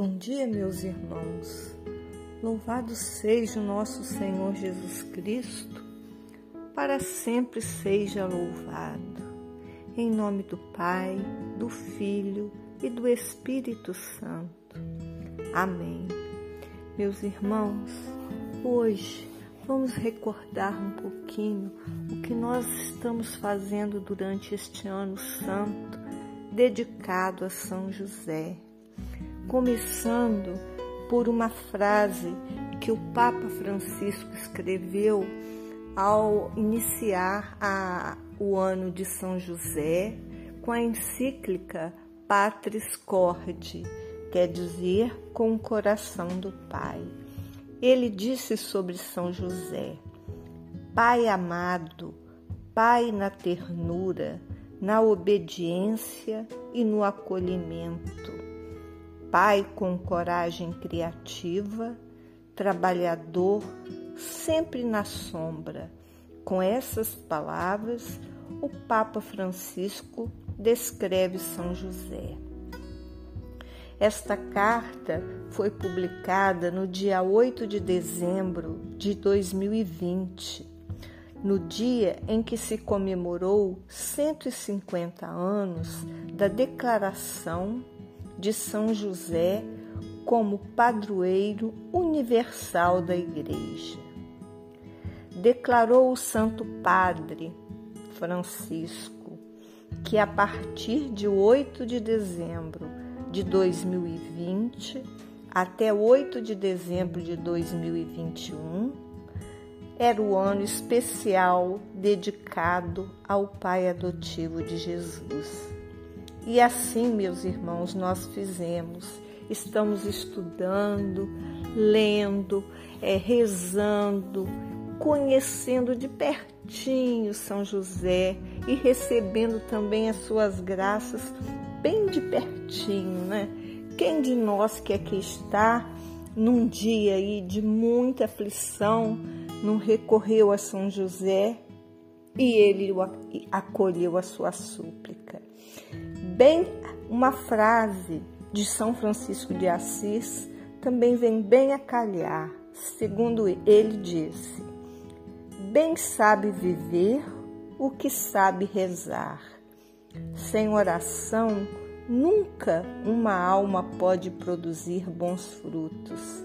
Bom dia, meus irmãos. Louvado seja o nosso Senhor Jesus Cristo, para sempre seja louvado. Em nome do Pai, do Filho e do Espírito Santo. Amém. Meus irmãos, hoje vamos recordar um pouquinho o que nós estamos fazendo durante este ano santo dedicado a São José começando por uma frase que o Papa Francisco escreveu ao iniciar a, o ano de São José com a encíclica Patris Corde, quer dizer, com o coração do Pai. Ele disse sobre São José: Pai amado, Pai na ternura, na obediência e no acolhimento pai com coragem criativa, trabalhador, sempre na sombra. Com essas palavras, o Papa Francisco descreve São José. Esta carta foi publicada no dia 8 de dezembro de 2020, no dia em que se comemorou 150 anos da Declaração de São José como padroeiro universal da Igreja. Declarou o Santo Padre Francisco que a partir de 8 de dezembro de 2020 até 8 de dezembro de 2021 era o ano especial dedicado ao Pai adotivo de Jesus. E assim, meus irmãos, nós fizemos. Estamos estudando, lendo, é, rezando, conhecendo de pertinho São José e recebendo também as suas graças bem de pertinho, né? Quem de nós que aqui está num dia aí de muita aflição não recorreu a São José e ele acolheu a sua súplica? Bem uma frase de São Francisco de Assis também vem bem a calhar. Segundo ele disse: Bem sabe viver o que sabe rezar. Sem oração, nunca uma alma pode produzir bons frutos.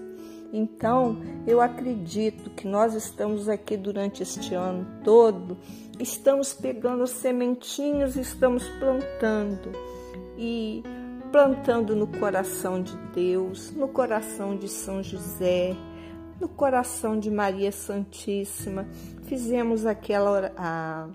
Então, eu acredito que nós estamos aqui durante este ano todo, estamos pegando sementinhas e estamos plantando. E plantando no coração de Deus, no coração de São José, no coração de Maria Santíssima. Fizemos aquela a,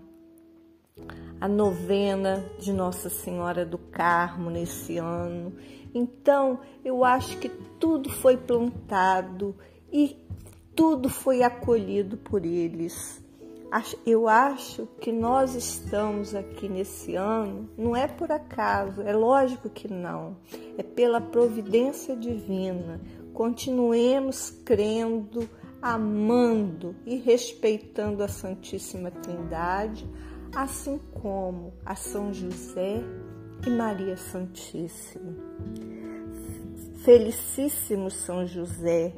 a novena de Nossa Senhora do Carmo nesse ano então, eu acho que tudo foi plantado e tudo foi acolhido por eles. Eu acho que nós estamos aqui nesse ano, não é por acaso, é lógico que não, é pela providência divina. Continuemos crendo, amando e respeitando a Santíssima Trindade, assim como a São José e Maria Santíssima. Felicíssimo São José,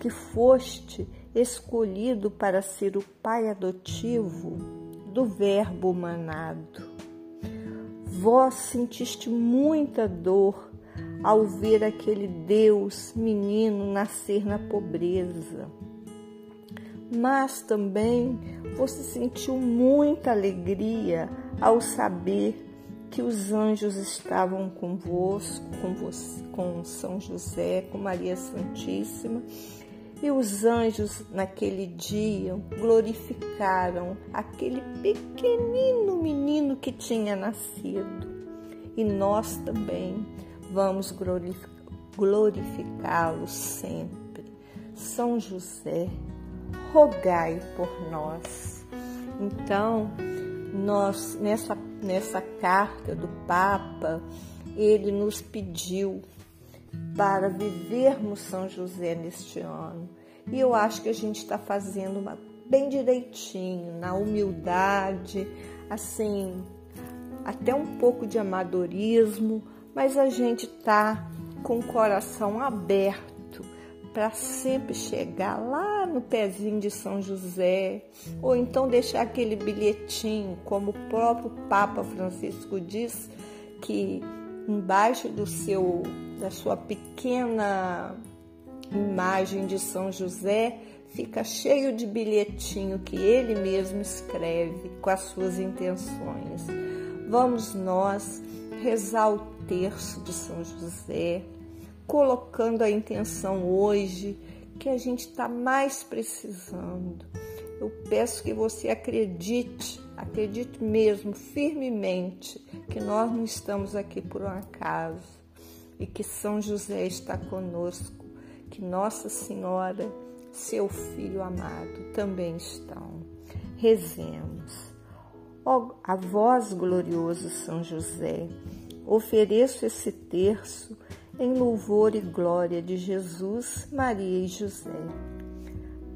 que foste escolhido para ser o pai adotivo do Verbo humanado. Vós sentiste muita dor ao ver aquele Deus menino nascer na pobreza. Mas também você sentiu muita alegria ao saber que os anjos estavam convosco, com, você, com São José, com Maria Santíssima, e os anjos naquele dia glorificaram aquele pequenino menino que tinha nascido. E nós também vamos glorificá-lo sempre. São José, rogai por nós. Então, nós nessa nessa carta do Papa, ele nos pediu para vivermos São José neste ano. E eu acho que a gente está fazendo uma, bem direitinho, na humildade, assim, até um pouco de amadorismo, mas a gente está com o coração aberto para sempre chegar lá no pezinho de São José, ou então deixar aquele bilhetinho, como o próprio Papa Francisco diz, que embaixo do seu da sua pequena imagem de São José fica cheio de bilhetinho que ele mesmo escreve com as suas intenções. Vamos nós rezar o terço de São José, colocando a intenção hoje que a gente está mais precisando. Eu peço que você acredite, acredite mesmo firmemente que nós não estamos aqui por um acaso e que São José está conosco, que Nossa Senhora, seu Filho amado, também estão. Rezemos. Ó, a vós, glorioso São José, ofereço esse terço em louvor e glória de Jesus, Maria e José,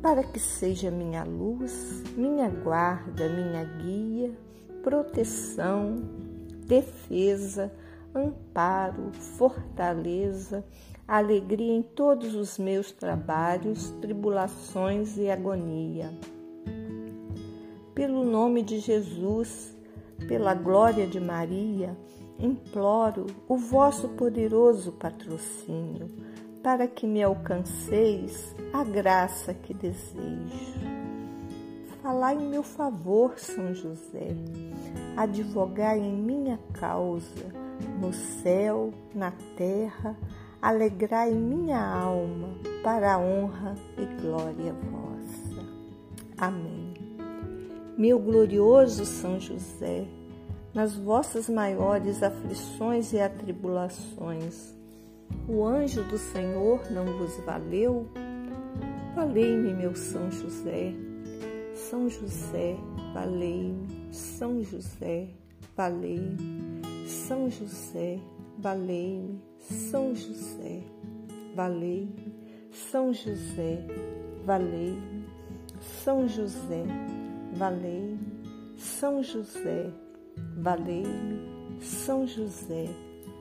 para que seja minha luz, minha guarda, minha guia, proteção, defesa, amparo, fortaleza, alegria em todos os meus trabalhos, tribulações e agonia. Pelo nome de Jesus, pela glória de Maria, imploro o vosso poderoso patrocínio, para que me alcanceis a graça que desejo. Falai em meu favor, São José, advogai em minha causa, no céu, na terra, alegrai minha alma, para a honra e glória vossa. Amém. Meu glorioso São José, nas vossas maiores aflições e atribulações, o anjo do Senhor não vos valeu? Valei-me, meu São José. São José, valei-me. São José, valei-me. São José, valei-me. São José, valei-me. São José, valei-me. São José, valei-me, São José, valei-me, São José, valei-me,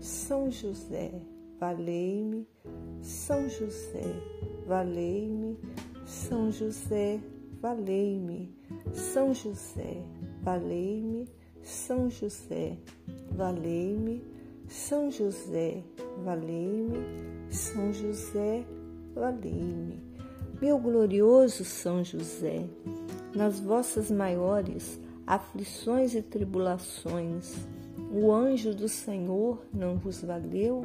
São José, valei-me, São José, valei-me, São José, valei-me, São José, valei-me, São José, valei-me, São José, valei-me, São José, valei-me. Meu glorioso São José, nas vossas maiores aflições e tribulações, o anjo do Senhor não vos valeu?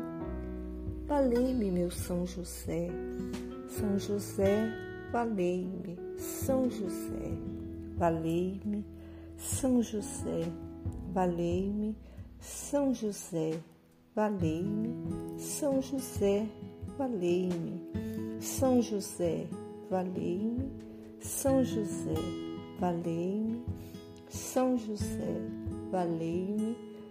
Valei-me, meu São José. São José, valei-me. São José, valei-me. São José, valei-me. São José, valei-me. São José, valei-me. São José, valei-me. São José, valei-me. São José, valei-me.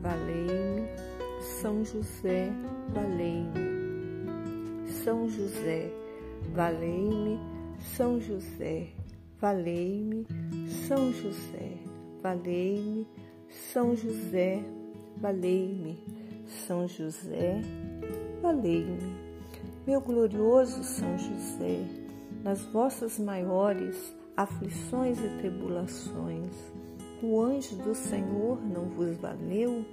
valei-me, São José, valei-me, São José, valei-me, São José, valei-me, São José, valei-me, São José, valei-me, São José, valei-me. Meu glorioso São José, nas vossas maiores aflições e tribulações, o anjo do Senhor não vos valeu?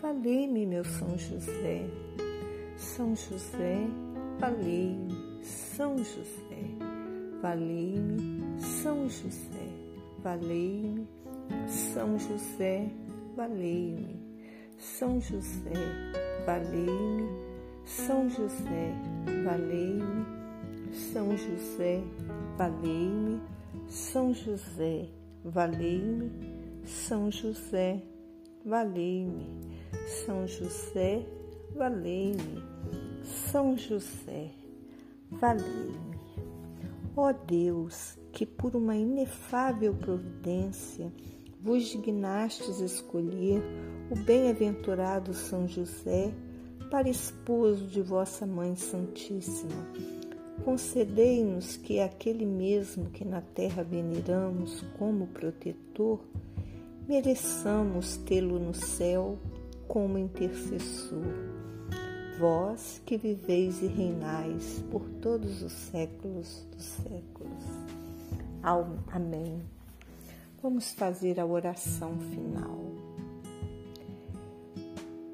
Valei-me, meu São José. São José, valei-me, São José. Valei-me, São José. Valei-me, São José, valei-me. São José, valei-me. São José, valei-me. São José, valei-me. São José, valei-me. São José, valei-me. São José, valei-me. São José, valei-me. Ó Deus, que por uma inefável providência vos dignastes escolher o bem-aventurado São José para esposo de vossa Mãe Santíssima. Concedei-nos que aquele mesmo que na terra veneramos como protetor, mereçamos tê-lo no céu como intercessor. Vós que viveis e reinais por todos os séculos dos séculos. Amém. Vamos fazer a oração final.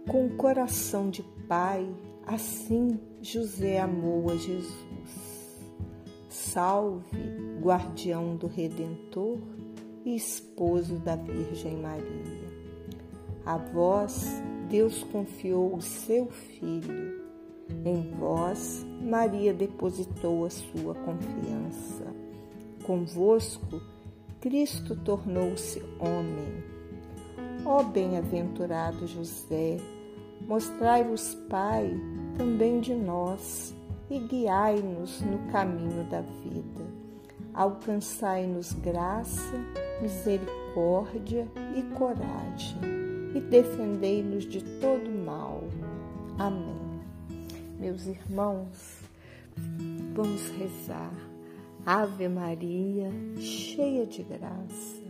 Com o coração de Pai, assim José amou a Jesus. Salve, guardião do Redentor e esposo da Virgem Maria. A vós Deus confiou o seu Filho. Em vós, Maria depositou a sua confiança. Convosco, Cristo tornou-se homem. Ó bem-aventurado José, mostrai-vos, Pai, também de nós e guiai-nos no caminho da vida. Alcançai-nos graça, misericórdia e coragem e defendei-nos de todo mal. Amém. Meus irmãos, vamos rezar. Ave Maria, cheia de graça,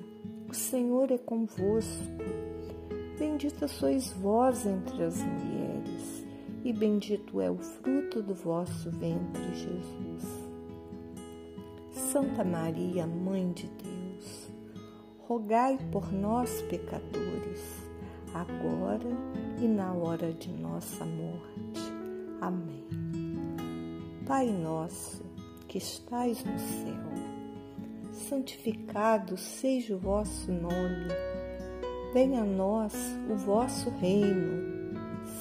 o Senhor é convosco. Bendita sois vós entre as mulheres, e bendito é o fruto do vosso ventre, Jesus. Santa Maria, Mãe de Deus, rogai por nós, pecadores, agora e na hora de nossa morte. Amém. Pai nosso, que estais no céu. Santificado seja o vosso nome. Venha a nós o vosso reino.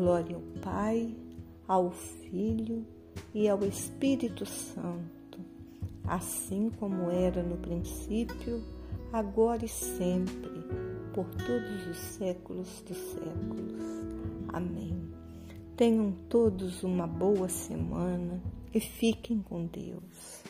Glória ao Pai, ao Filho e ao Espírito Santo, assim como era no princípio, agora e sempre, por todos os séculos dos séculos. Amém. Tenham todos uma boa semana e fiquem com Deus.